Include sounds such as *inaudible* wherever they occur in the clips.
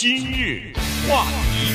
今日话题，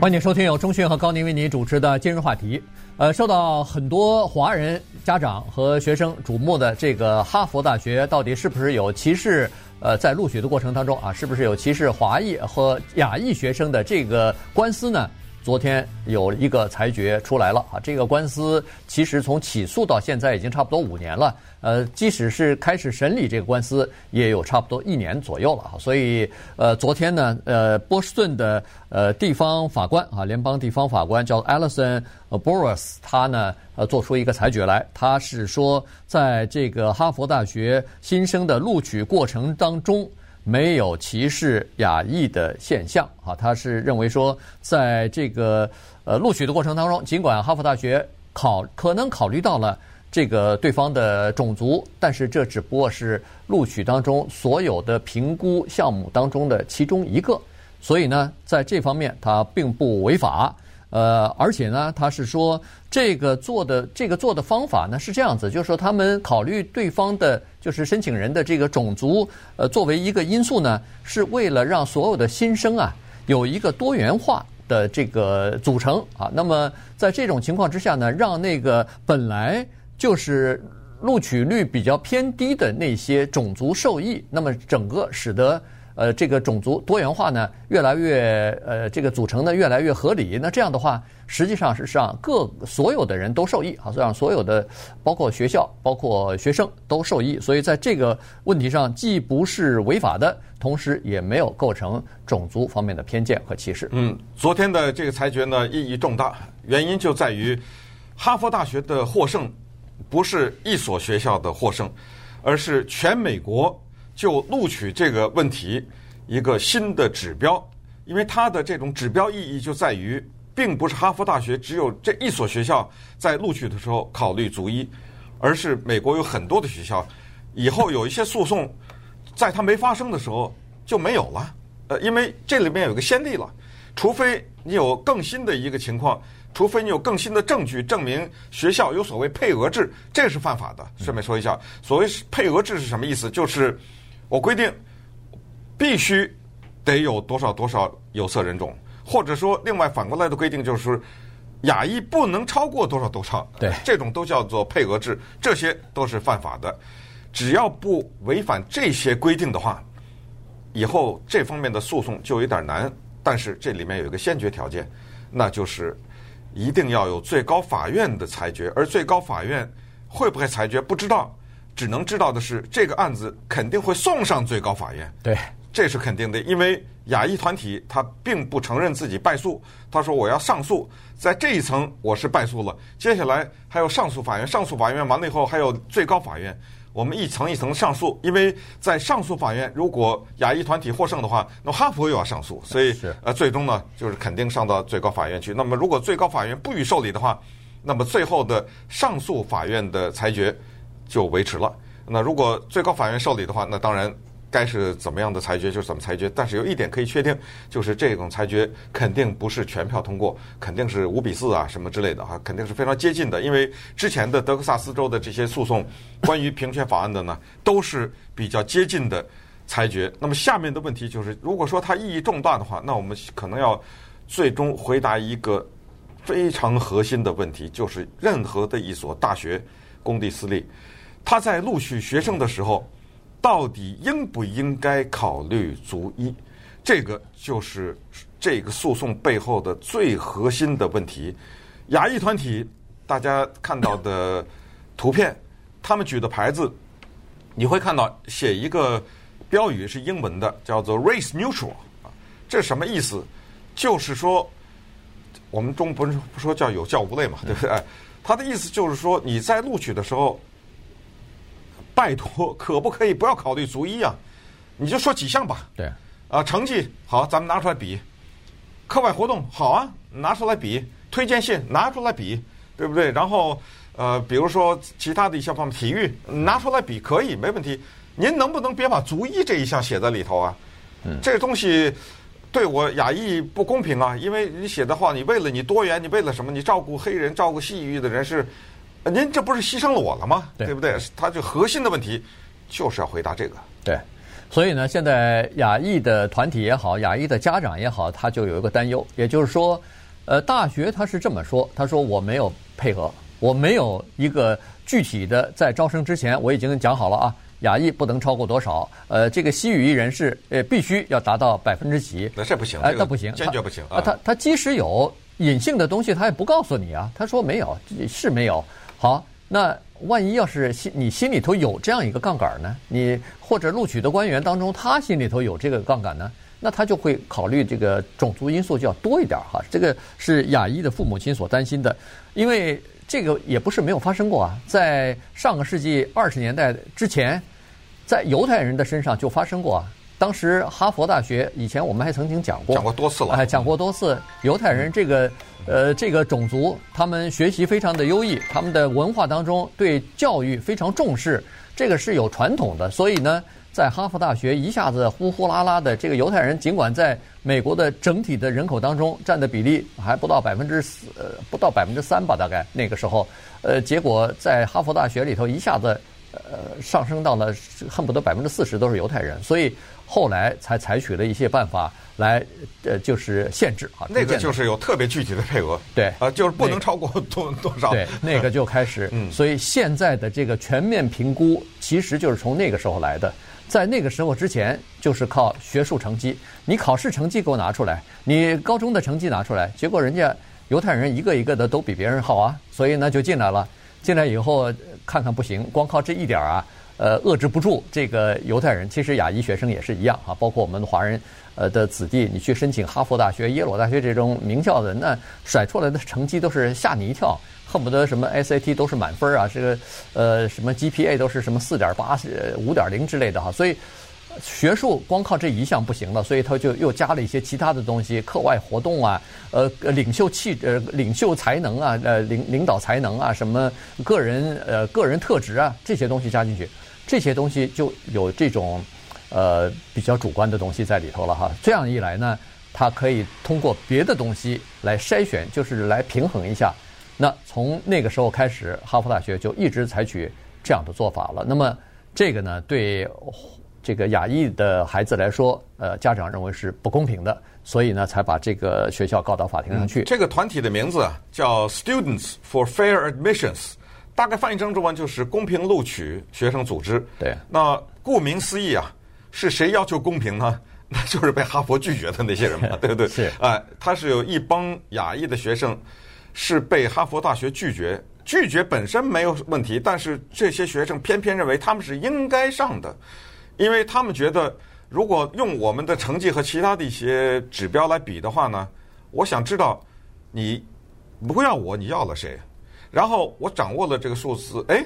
欢迎收听由钟讯和高宁为您主持的今日话题。呃，受到很多华人家长和学生瞩目的这个哈佛大学，到底是不是有歧视？呃，在录取的过程当中啊，是不是有歧视华裔和亚裔学生的这个官司呢？昨天有一个裁决出来了啊，这个官司其实从起诉到现在已经差不多五年了。呃，即使是开始审理这个官司，也有差不多一年左右了啊。所以，呃，昨天呢，呃，波士顿的呃地方法官啊，联邦地方法官叫 Allison Boris，他呢呃做出一个裁决来，他是说，在这个哈佛大学新生的录取过程当中。没有歧视亚裔的现象啊，他是认为说，在这个呃录取的过程当中，尽管哈佛大学考可能考虑到了这个对方的种族，但是这只不过是录取当中所有的评估项目当中的其中一个，所以呢，在这方面他并不违法。呃，而且呢，他是说这个做的这个做的方法呢是这样子，就是说他们考虑对方的，就是申请人的这个种族，呃，作为一个因素呢，是为了让所有的新生啊有一个多元化的这个组成啊。那么在这种情况之下呢，让那个本来就是录取率比较偏低的那些种族受益，那么整个使得。呃，这个种族多元化呢，越来越呃，这个组成呢越来越合理。那这样的话，实际上是让各所有的人都受益啊，让所有的包括学校、包括学生都受益。所以在这个问题上，既不是违法的，同时也没有构成种族方面的偏见和歧视。嗯，昨天的这个裁决呢，意义重大，原因就在于哈佛大学的获胜不是一所学校的获胜，而是全美国。就录取这个问题，一个新的指标，因为它的这种指标意义就在于，并不是哈佛大学只有这一所学校在录取的时候考虑逐一，而是美国有很多的学校，以后有一些诉讼，在它没发生的时候就没有了。呃，因为这里面有个先例了，除非你有更新的一个情况。除非你有更新的证据证明学校有所谓配额制，这是犯法的。顺便说一下，所谓配额制是什么意思？就是我规定必须得有多少多少有色人种，或者说另外反过来的规定就是亚裔不能超过多少多少。对，这种都叫做配额制，这些都是犯法的。只要不违反这些规定的话，以后这方面的诉讼就有点难。但是这里面有一个先决条件，那就是。一定要有最高法院的裁决，而最高法院会不会裁决不知道，只能知道的是这个案子肯定会送上最高法院。对，这是肯定的，因为亚裔团体他并不承认自己败诉，他说我要上诉，在这一层我是败诉了，接下来还有上诉法院，上诉法院完了以后还有最高法院。我们一层一层上诉，因为在上诉法院，如果亚裔团体获胜的话，那么哈佛又要上诉，所以呃，最终呢就是肯定上到最高法院去。那么如果最高法院不予受理的话，那么最后的上诉法院的裁决就维持了。那如果最高法院受理的话，那当然。该是怎么样的裁决就怎么裁决，但是有一点可以确定，就是这种裁决肯定不是全票通过，肯定是五比四啊什么之类的哈，肯定是非常接近的。因为之前的德克萨斯州的这些诉讼，关于平权法案的呢，都是比较接近的裁决。那么下面的问题就是，如果说它意义重大的话，那我们可能要最终回答一个非常核心的问题，就是任何的一所大学，公立私立，他在录取学生的时候。到底应不应该考虑族裔？这个就是这个诉讼背后的最核心的问题。亚裔团体，大家看到的图片，他们举的牌子，你会看到写一个标语是英文的，叫做 “race neutral” 啊，这什么意思？就是说，我们中不是不说叫有教无类嘛，对不对？他的意思就是说，你在录取的时候。拜托，*laughs* 可不可以不要考虑足一啊？你就说几项吧。对。啊，成绩好，咱们拿出来比；课外活动好啊，拿出来比；推荐信拿出来比，对不对？然后呃，比如说其他的一些方面，体育拿出来比可以，没问题。您能不能别把足一这一项写在里头啊？嗯。这个东西对我亚裔不公平啊，因为你写的话，你为了你多元，你为了什么？你照顾黑人，照顾西域的人是。您这不是牺牲了我了吗？对，对不对？他就核心的问题就是要回答这个。对，所以呢，现在亚裔的团体也好，亚裔的家长也好，他就有一个担忧，也就是说，呃，大学他是这么说，他说我没有配合，我没有一个具体的在招生之前我已经讲好了啊，亚裔不能超过多少，呃，这个西语裔人士呃必须要达到百分之几，那这不行，哎，那不行，坚决不行啊，他他即使有隐性的东西，他也不告诉你啊，他说没有，是没有，好，那。万一要是心你心里头有这样一个杠杆呢？你或者录取的官员当中，他心里头有这个杠杆呢？那他就会考虑这个种族因素就要多一点哈。这个是亚裔的父母亲所担心的，因为这个也不是没有发生过啊。在上个世纪二十年代之前，在犹太人的身上就发生过啊。当时哈佛大学以前我们还曾经讲过，讲过多次了，哎，讲过多次。犹太人这个呃这个种族，他们学习非常的优异，他们的文化当中对教育非常重视，这个是有传统的。所以呢，在哈佛大学一下子呼呼啦啦的这个犹太人，尽管在美国的整体的人口当中占的比例还不到百分之四，呃，不到百分之三吧，大概那个时候，呃，结果在哈佛大学里头一下子呃上升到了恨不得百分之四十都是犹太人，所以。后来才采取了一些办法来，呃，就是限制啊。那个就是有特别具体的配额。对。啊，就是不能超过多多少。对，那个就开始。嗯。所以现在的这个全面评估，其实就是从那个时候来的。在那个时候之前，就是靠学术成绩，你考试成绩给我拿出来，你高中的成绩拿出来，结果人家犹太人一个一个的都比别人好啊，所以呢就进来了。进来以后看看不行，光靠这一点啊。呃，遏制不住这个犹太人，其实亚裔学生也是一样啊，包括我们华人呃的子弟，你去申请哈佛大学、耶鲁大学这种名校的，那甩出来的成绩都是吓你一跳，恨不得什么 SAT 都是满分啊，这个呃什么 GPA 都是什么四点八、五点零之类的哈，所以学术光靠这一项不行了，所以他就又加了一些其他的东西，课外活动啊，呃，领袖气呃领袖才能啊，呃领领导才能啊，什么个人呃个人特质啊这些东西加进去。这些东西就有这种，呃，比较主观的东西在里头了哈。这样一来呢，他可以通过别的东西来筛选，就是来平衡一下。那从那个时候开始，哈佛大学就一直采取这样的做法了。那么这个呢，对这个亚裔的孩子来说，呃，家长认为是不公平的，所以呢，才把这个学校告到法庭上去。嗯，这个团体的名字叫 Students for Fair Admissions。大概翻译成中文就是公平录取学生组织。对，那顾名思义啊，是谁要求公平呢？*laughs* 那就是被哈佛拒绝的那些人嘛，*laughs* 对不对？是。哎，他是有一帮亚裔的学生是被哈佛大学拒绝，拒绝本身没有问题，但是这些学生偏偏认为他们是应该上的，因为他们觉得如果用我们的成绩和其他的一些指标来比的话呢，我想知道你不要我，你要了谁？然后我掌握了这个数字，哎，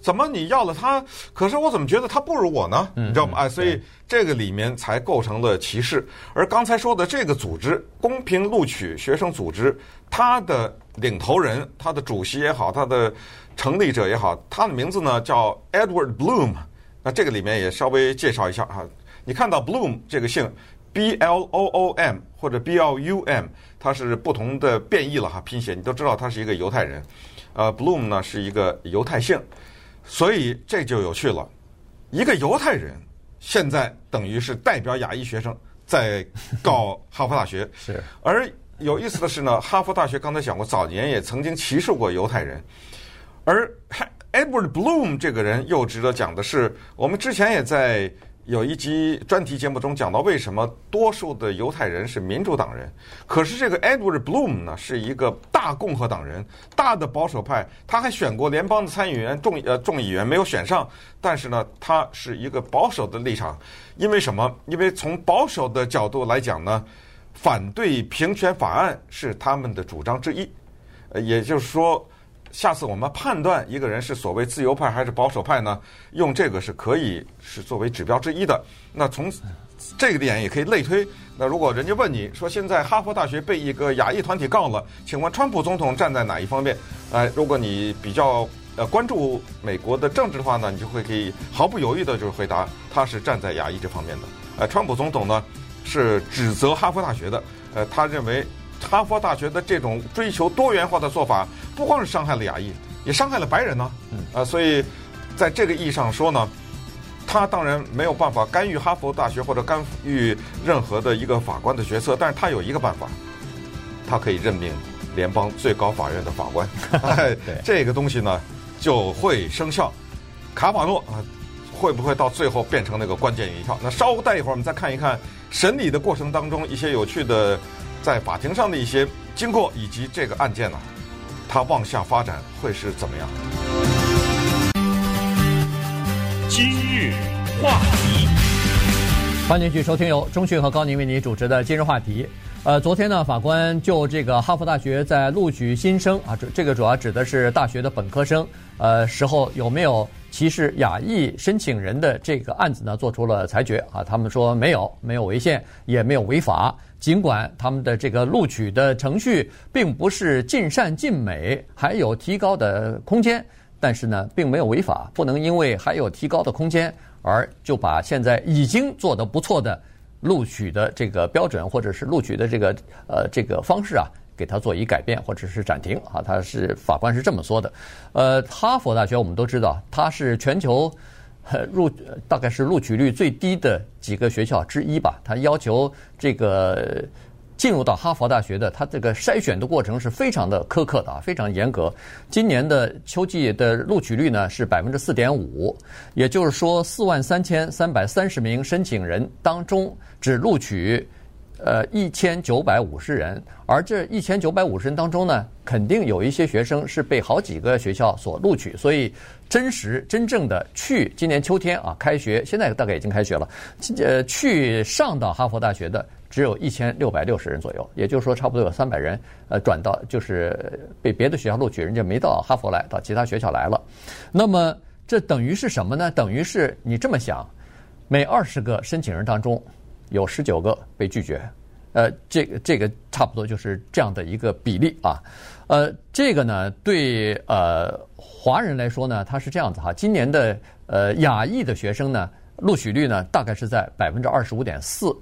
怎么你要了他？可是我怎么觉得他不如我呢？你知道吗？哎，所以这个里面才构成了歧视。而刚才说的这个组织——公平录取学生组织，他的领头人、他的主席也好，他的成立者也好，他的名字呢叫 Edward Bloom。那这个里面也稍微介绍一下啊，你看到 Bloom 这个姓。B L O O M 或者 B L U M，它是不同的变异了哈，拼写你都知道他是一个犹太人，呃，Bloom 呢是一个犹太姓，所以这就有趣了，一个犹太人现在等于是代表亚裔学生在告哈佛大学，*laughs* 是，而有意思的是呢，哈佛大学刚才讲过，早年也曾经歧视过犹太人，而 Edward Bloom 这个人又值得讲的是，我们之前也在。有一集专题节目中讲到，为什么多数的犹太人是民主党人，可是这个 Edward Bloom 呢是一个大共和党人，大的保守派，他还选过联邦的参议员、众呃众议员没有选上，但是呢，他是一个保守的立场，因为什么？因为从保守的角度来讲呢，反对平权法案是他们的主张之一，呃，也就是说。下次我们判断一个人是所谓自由派还是保守派呢？用这个是可以是作为指标之一的。那从这个点也可以类推。那如果人家问你说，现在哈佛大学被一个亚裔团体告了，请问川普总统站在哪一方面？哎，如果你比较呃关注美国的政治的话呢，你就会可以毫不犹豫的就是回答他是站在亚裔这方面的。呃，川普总统呢是指责哈佛大学的，呃，他认为。哈佛大学的这种追求多元化的做法，不光是伤害了亚裔，也伤害了白人呢。啊，所以在这个意义上说呢，他当然没有办法干预哈佛大学或者干预任何的一个法官的决策，但是他有一个办法，他可以任命联邦最高法院的法官。*laughs* 哎，这个东西呢就会生效。卡瓦诺啊，会不会到最后变成那个关键一票？那稍待一会儿，我们再看一看审理的过程当中一些有趣的在法庭上的一些经过，以及这个案件呢，它往下发展会是怎么样？今日话题，欢迎继续收听由中讯和高宁为您主持的今日话题。呃，昨天呢，法官就这个哈佛大学在录取新生啊，这这个主要指的是大学的本科生，呃，时候有没有歧视亚裔申请人的这个案子呢，做出了裁决啊。他们说没有，没有违宪，也没有违法。尽管他们的这个录取的程序并不是尽善尽美，还有提高的空间。但是呢，并没有违法，不能因为还有提高的空间，而就把现在已经做得不错的录取的这个标准，或者是录取的这个呃这个方式啊，给它做一改变，或者是暂停啊。他是法官是这么说的。呃，哈佛大学我们都知道，它是全球入大概是录取率最低的几个学校之一吧。它要求这个。进入到哈佛大学的，他这个筛选的过程是非常的苛刻的啊，非常严格。今年的秋季的录取率呢是百分之四点五，也就是说四万三千三百三十名申请人当中只录取呃一千九百五十人，而这一千九百五十人当中呢，肯定有一些学生是被好几个学校所录取，所以真实真正的去今年秋天啊开学，现在大概已经开学了，呃去上到哈佛大学的。只有一千六百六十人左右，也就是说，差不多有三百人，呃，转到就是被别的学校录取，人家没到哈佛来，到其他学校来了。那么这等于是什么呢？等于是你这么想，每二十个申请人当中，有十九个被拒绝，呃，这个这个差不多就是这样的一个比例啊。呃，这个呢，对呃华人来说呢，它是这样子哈。今年的呃亚裔的学生呢，录取率呢，大概是在百分之二十五点四。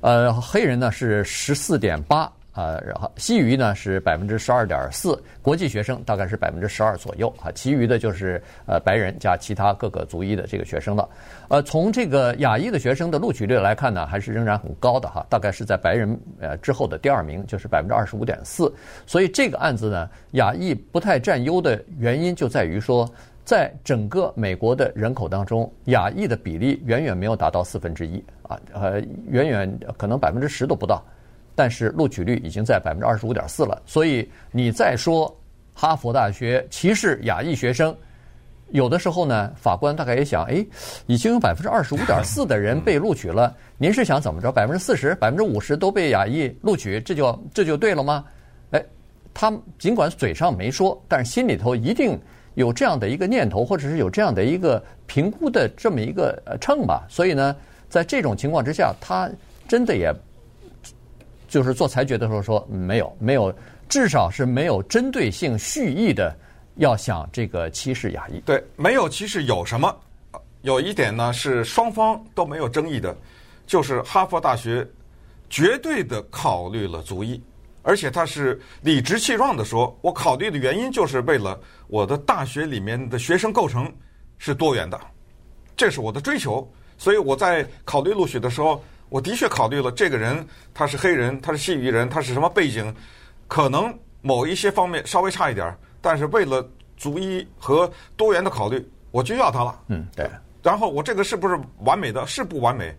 呃，黑人呢是十四点八，呃，然后西语呢是百分之十二点四，国际学生大概是百分之十二左右啊，其余的就是呃白人加其他各个族裔的这个学生了。呃，从这个亚裔的学生的录取率来看呢，还是仍然很高的哈，大概是在白人呃之后的第二名，就是百分之二十五点四。所以这个案子呢，亚裔不太占优的原因就在于说，在整个美国的人口当中，亚裔的比例远远没有达到四分之一啊，呃，远远可能百分之十都不到，但是录取率已经在百分之二十五点四了。所以你再说哈佛大学歧视亚裔学生，有的时候呢，法官大概也想，哎，已经有百分之二十五点四的人被录取了，您是想怎么着？百分之四十、百分之五十都被亚裔录取，这就这就对了吗？哎，他尽管嘴上没说，但是心里头一定。有这样的一个念头，或者是有这样的一个评估的这么一个呃秤吧，所以呢，在这种情况之下，他真的也就是做裁决的时候说没有没有，至少是没有针对性蓄意的要想这个歧视亚裔。对，没有歧视有什么？有一点呢是双方都没有争议的，就是哈佛大学绝对的考虑了族裔。而且他是理直气壮地说：“我考虑的原因就是为了我的大学里面的学生构成是多元的，这是我的追求。所以我在考虑录取的时候，我的确考虑了这个人他是黑人，他是西域人，他是什么背景，可能某一些方面稍微差一点，但是为了逐一和多元的考虑，我就要他了。嗯，对。然后我这个是不是完美的？是不完美？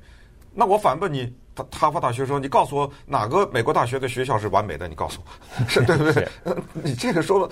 那我反问你。”哈佛大学说：“你告诉我哪个美国大学的学校是完美的？你告诉我，是 *laughs* 对不对？*laughs* 你这个说，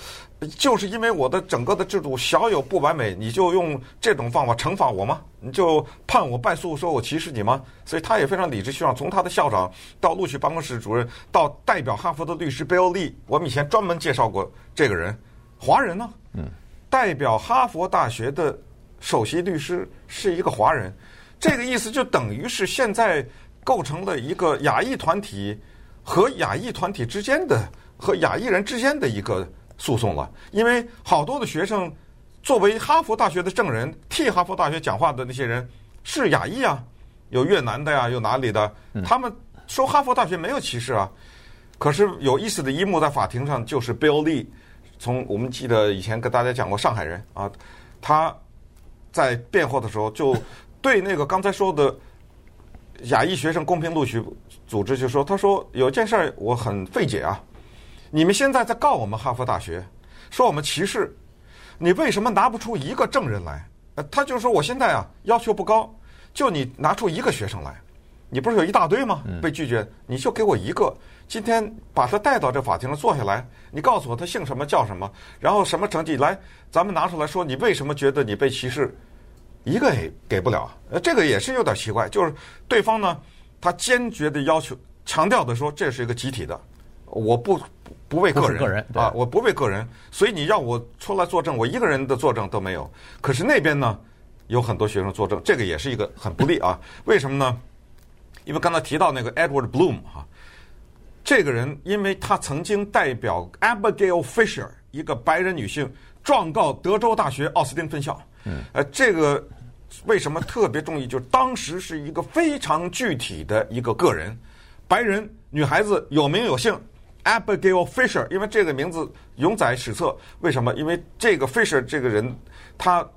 就是因为我的整个的制度小有不完美，你就用这种方法惩罚我吗？你就判我败诉，说我歧视你吗？所以他也非常理直气壮，从他的校长到录取办公室主任，到代表哈佛的律师 Bill Lee，我们以前专门介绍过这个人，华人呢，嗯，代表哈佛大学的首席律师是一个华人，这个意思就等于是现在。”构成了一个亚裔团体和亚裔团体之间的和亚裔人之间的一个诉讼了，因为好多的学生作为哈佛大学的证人，替哈佛大学讲话的那些人是亚裔啊，有越南的呀，有哪里的，他们说哈佛大学没有歧视啊。可是有意思的一幕在法庭上，就是 Bill Lee，从我们记得以前跟大家讲过上海人啊，他在辩护的时候就。对那个刚才说的亚裔学生公平录取组织就说，他说有件事儿我很费解啊，你们现在在告我们哈佛大学，说我们歧视，你为什么拿不出一个证人来？呃，他就说我现在啊要求不高，就你拿出一个学生来，你不是有一大堆吗？被拒绝，你就给我一个。今天把他带到这法庭上坐下来，你告诉我他姓什么叫什么，然后什么成绩来，咱们拿出来说，你为什么觉得你被歧视？一个也给不了，呃，这个也是有点奇怪。就是对方呢，他坚决的要求、强调的说，这是一个集体的，我不不为个人，个人啊，我不为个人，所以你让我出来作证，我一个人的作证都没有。可是那边呢，有很多学生作证，这个也是一个很不利啊。*laughs* 为什么呢？因为刚才提到那个 Edward Bloom 哈。这个人，因为他曾经代表 Abigail Fisher 一个白人女性状告德州大学奥斯汀分校。嗯，呃，这个为什么特别重要？就是当时是一个非常具体的一个个人，白人女孩子有名有姓，Abigail Fisher，因为这个名字永载史册。为什么？因为这个 Fisher 这个人，他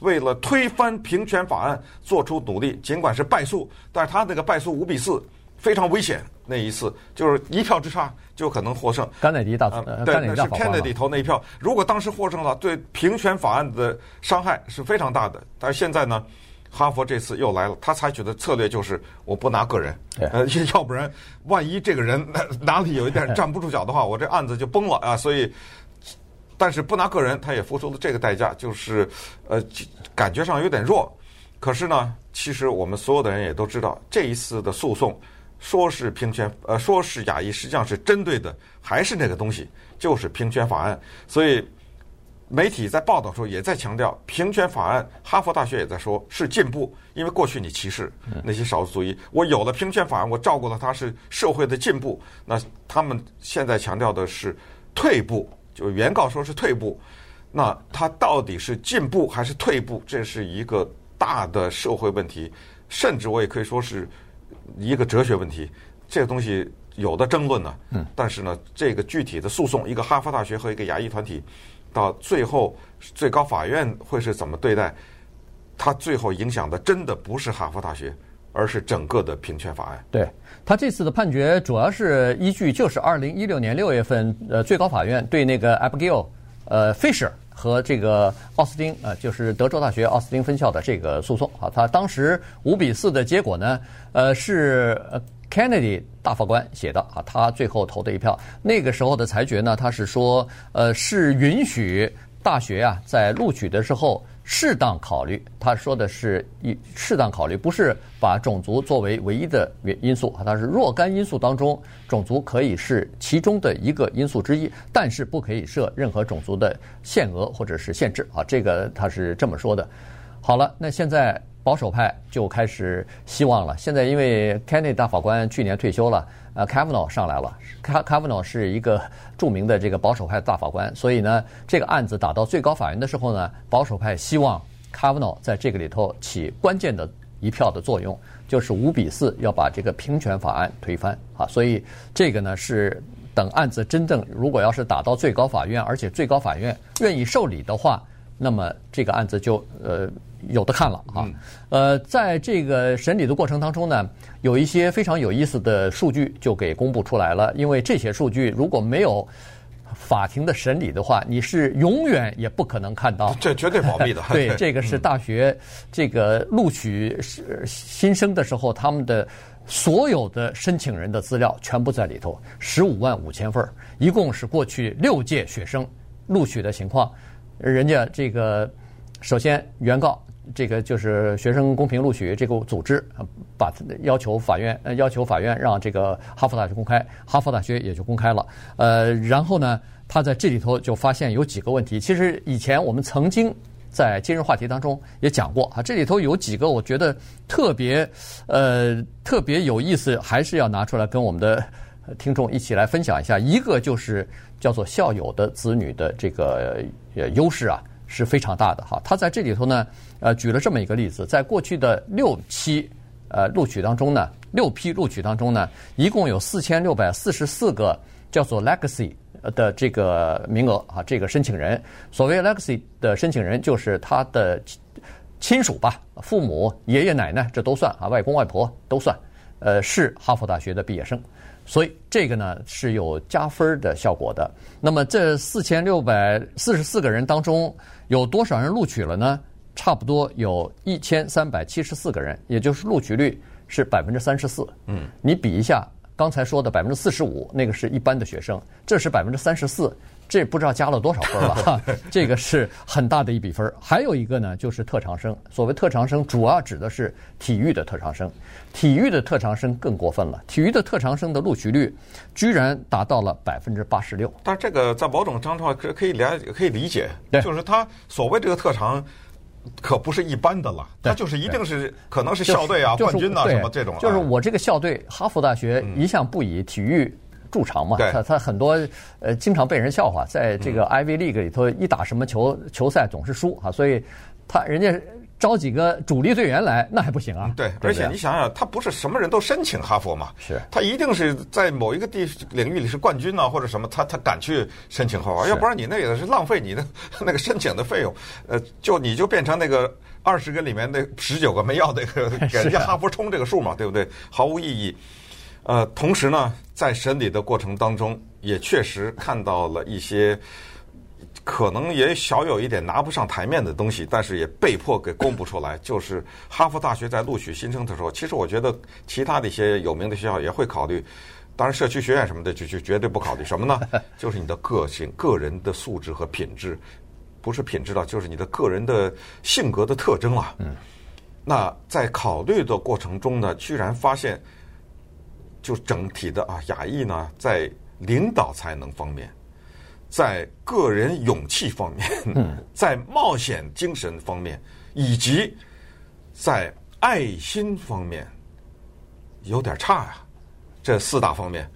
为了推翻平权法案做出努力，尽管是败诉，但是他那个败诉五比四。非常危险，那一次就是一票之差就可能获胜。甘乃迪大，呃，对，那是 Kennedy 投那一票。如果当时获胜了，对平权法案的伤害是非常大的。但是现在呢，哈佛这次又来了，他采取的策略就是我不拿个人，呃，*laughs* 要不然万一这个人 *laughs* 哪里有一点站不住脚的话，我这案子就崩了啊。所以，但是不拿个人，他也付出了这个代价，就是呃，感觉上有点弱。可是呢，其实我们所有的人也都知道，这一次的诉讼。说是平权，呃，说是亚裔，实际上是针对的还是那个东西，就是平权法案。所以媒体在报道的时候也在强调，平权法案，哈佛大学也在说是进步，因为过去你歧视那些少数族裔，我有了平权法案，我照顾了他是社会的进步。那他们现在强调的是退步，就原告说是退步，那他到底是进步还是退步？这是一个大的社会问题，甚至我也可以说是。一个哲学问题，这个东西有的争论呢。嗯。但是呢，这个具体的诉讼，一个哈佛大学和一个亚裔团体，到最后最高法院会是怎么对待？它最后影响的真的不是哈佛大学，而是整个的平权法案。对，他这次的判决主要是依据就是二零一六年六月份呃最高法院对那个 Abigail 呃 Fisher。和这个奥斯汀呃，就是德州大学奥斯汀分校的这个诉讼啊，他当时五比四的结果呢，呃，是 Kennedy 大法官写的啊，他最后投的一票。那个时候的裁决呢，他是说，呃，是允许大学啊在录取的时候。适当考虑，他说的是一适当考虑，不是把种族作为唯一的原因素啊，它是若干因素当中，种族可以是其中的一个因素之一，但是不可以设任何种族的限额或者是限制啊，这个他是这么说的。好了，那现在。保守派就开始希望了。现在因为 Kennedy 大法官去年退休了，呃，Kavanaugh 上来了。Kavanaugh 是一个著名的这个保守派大法官，所以呢，这个案子打到最高法院的时候呢，保守派希望 Kavanaugh 在这个里头起关键的一票的作用，就是五比四要把这个平权法案推翻啊。所以这个呢是等案子真正如果要是打到最高法院，而且最高法院愿意受理的话，那么这个案子就呃。有的看了啊，呃，在这个审理的过程当中呢，有一些非常有意思的数据就给公布出来了。因为这些数据如果没有法庭的审理的话，你是永远也不可能看到。这绝对保密的。*laughs* 对，这个是大学这个录取新生的时候，他们的所有的申请人的资料全部在里头，十五万五千份，一共是过去六届学生录取的情况。人家这个首先原告。这个就是学生公平录取这个组织把要求法院呃要求法院让这个哈佛大学公开，哈佛大学也就公开了。呃，然后呢，他在这里头就发现有几个问题。其实以前我们曾经在今日话题当中也讲过啊，这里头有几个我觉得特别呃特别有意思，还是要拿出来跟我们的听众一起来分享一下。一个就是叫做校友的子女的这个呃优势啊。是非常大的哈，他在这里头呢，呃，举了这么一个例子，在过去的六期呃录取当中呢，六批录取当中呢，一共有四千六百四十四个叫做 Legacy 的这个名额啊，这个申请人，所谓 Legacy 的申请人就是他的亲属吧，父母、爷爷奶奶这都算啊，外公外婆都算，呃，是哈佛大学的毕业生，所以这个呢是有加分的效果的。那么这四千六百四十四个人当中，有多少人录取了呢？差不多有一千三百七十四个人，也就是录取率是百分之三十四。嗯，你比一下刚才说的百分之四十五，那个是一般的学生，这是百分之三十四。这不知道加了多少分了哈，*laughs* 这个是很大的一笔分。还有一个呢，就是特长生。所谓特长生，主要指的是体育的特长生。体育的特长生更过分了，体育的特长生的录取率居然达到了百分之八十六。但是这个在某种程度上可可以理可以理解，就是他所谓这个特长，可不是一般的了，他就是一定是可能是校队啊、冠军呐什么这种。就是我这个校队，哈佛大学一向不以体育。驻场嘛，他他很多呃，经常被人笑话，在这个 Ivy League 里头，一打什么球球赛总是输啊，所以他人家招几个主力队员来，那还不行啊？对，而且你想想，他不是什么人都申请哈佛嘛，是，他一定是在某一个地领域里是冠军啊，或者什么，他他敢去申请哈佛，要不然你那也是浪费你的 *laughs* 那个申请的费用，呃，就你就变成那个二十个里面那十九个没要那个 *laughs* 给人家哈佛冲这个数嘛，对不对？毫无意义。呃，同时呢，在审理的过程当中，也确实看到了一些可能也小有一点拿不上台面的东西，但是也被迫给公布出来。就是哈佛大学在录取新生的时候，其实我觉得其他的一些有名的学校也会考虑，当然社区学院什么的就就绝对不考虑。什么呢？*laughs* 就是你的个性、个人的素质和品质，不是品质了，就是你的个人的性格的特征啊。嗯。那在考虑的过程中呢，居然发现。就整体的啊，亚裔呢，在领导才能方面，在个人勇气方面，*laughs* 在冒险精神方面，以及在爱心方面，有点差呀。这四大方面，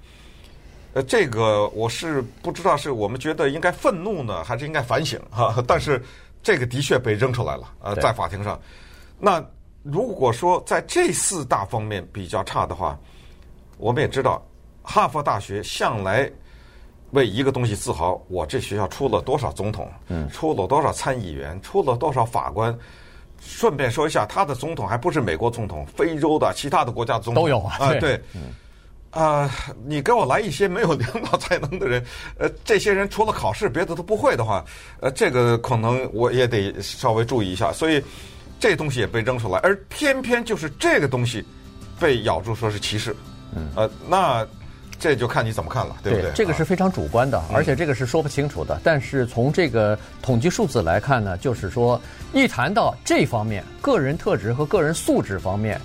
呃，这个我是不知道是我们觉得应该愤怒呢，还是应该反省哈。*laughs* 但是这个的确被扔出来了，呃，在法庭上。那如果说在这四大方面比较差的话，我们也知道，哈佛大学向来为一个东西自豪。我这学校出了多少总统，出了多少参议员，出了多少法官。顺便说一下，他的总统还不是美国总统，非洲的、其他的国家总统都有啊。对，对，啊，你给我来一些没有领导才能的人，呃，这些人除了考试别的都不会的话，呃，这个可能我也得稍微注意一下。所以这东西也被扔出来，而偏偏就是这个东西被咬住，说是歧视。嗯，呃，那这就看你怎么看了，对不对？对，这个是非常主观的，而且这个是说不清楚的。嗯、但是从这个统计数字来看呢，就是说，一谈到这方面，个人特质和个人素质方面，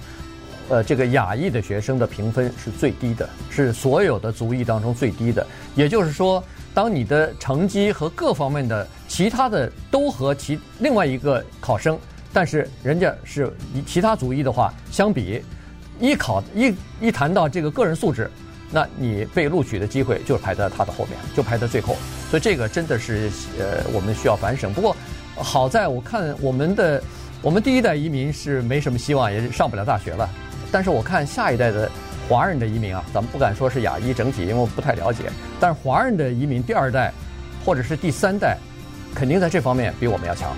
呃，这个亚裔的学生的评分是最低的，是所有的族裔当中最低的。也就是说，当你的成绩和各方面的其他的都和其另外一个考生，但是人家是以其他族裔的话相比。一考一一谈到这个个人素质，那你被录取的机会就排在他的后面，就排在最后。所以这个真的是呃，我们需要反省。不过好在我看我们的我们第一代移民是没什么希望，也上不了大学了。但是我看下一代的华人的移民啊，咱们不敢说是亚裔整体，因为我不太了解。但是华人的移民第二代或者是第三代，肯定在这方面比我们要强。